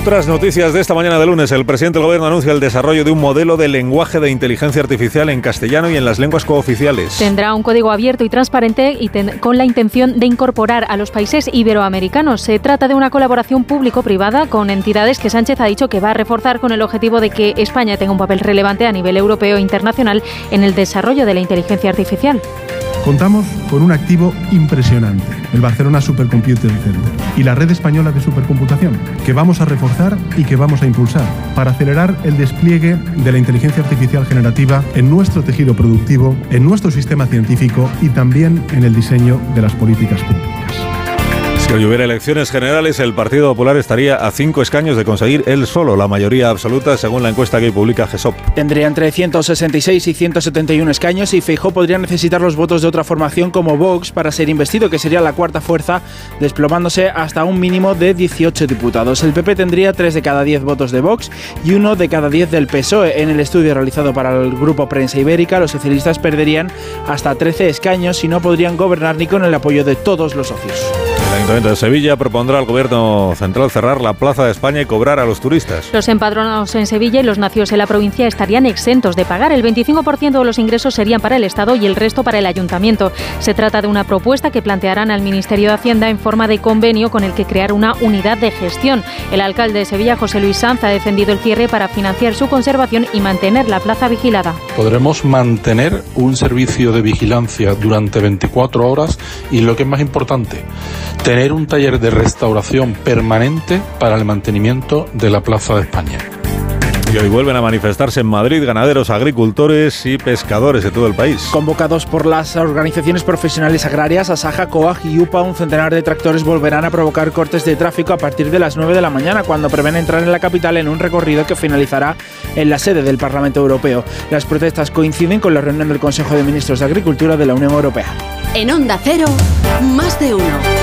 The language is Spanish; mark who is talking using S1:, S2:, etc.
S1: Otras noticias de esta mañana de lunes. El presidente del gobierno anuncia el desarrollo de un modelo de lenguaje de inteligencia artificial en castellano y en las lenguas cooficiales.
S2: Tendrá un código abierto y transparente y con la intención de incorporar a los países iberoamericanos. Se trata de una colaboración público-privada con entidades que Sánchez ha dicho que va a reforzar con el objetivo de que España tenga un papel relevante a nivel europeo e internacional en el desarrollo de la inteligencia artificial.
S3: Contamos con un activo impresionante, el Barcelona Supercomputing Center y la red española de supercomputación, que vamos a reforzar y que vamos a impulsar para acelerar el despliegue de la inteligencia artificial generativa en nuestro tejido productivo, en nuestro sistema científico y también en el diseño de las políticas públicas.
S1: Si hoy hubiera elecciones generales, el Partido Popular estaría a cinco escaños de conseguir él solo la mayoría absoluta, según la encuesta que publica GESOP.
S4: Tendría entre 166 y 171 escaños y Feijó podría necesitar los votos de otra formación como Vox para ser investido, que sería la cuarta fuerza, desplomándose hasta un mínimo de 18 diputados. El PP tendría 3 de cada 10 votos de Vox y 1 de cada 10 del PSOE. En el estudio realizado para el Grupo Prensa Ibérica, los socialistas perderían hasta 13 escaños y no podrían gobernar ni con el apoyo de todos los socios.
S1: El Ayuntamiento de Sevilla propondrá al Gobierno Central cerrar la Plaza de España y cobrar a los turistas.
S2: Los empadronados en Sevilla y los nacidos en la provincia estarían exentos de pagar. El 25% de los ingresos serían para el Estado y el resto para el Ayuntamiento. Se trata de una propuesta que plantearán al Ministerio de Hacienda en forma de convenio con el que crear una unidad de gestión. El alcalde de Sevilla, José Luis Sanz, ha defendido el cierre para financiar su conservación y mantener la plaza vigilada.
S5: Podremos mantener un servicio de vigilancia durante 24 horas y lo que es más importante, tener un taller de restauración permanente para el mantenimiento de la Plaza de España.
S1: Y hoy vuelven a manifestarse en Madrid ganaderos, agricultores y pescadores de todo el país.
S4: Convocados por las organizaciones profesionales agrarias, Asaja, COAG y UPA, un centenar de tractores volverán a provocar cortes de tráfico a partir de las 9 de la mañana, cuando prevén entrar en la capital en un recorrido que finalizará en la sede del Parlamento Europeo. Las protestas coinciden con la reunión del Consejo de Ministros de Agricultura de la Unión Europea.
S6: En Onda Cero, más de uno.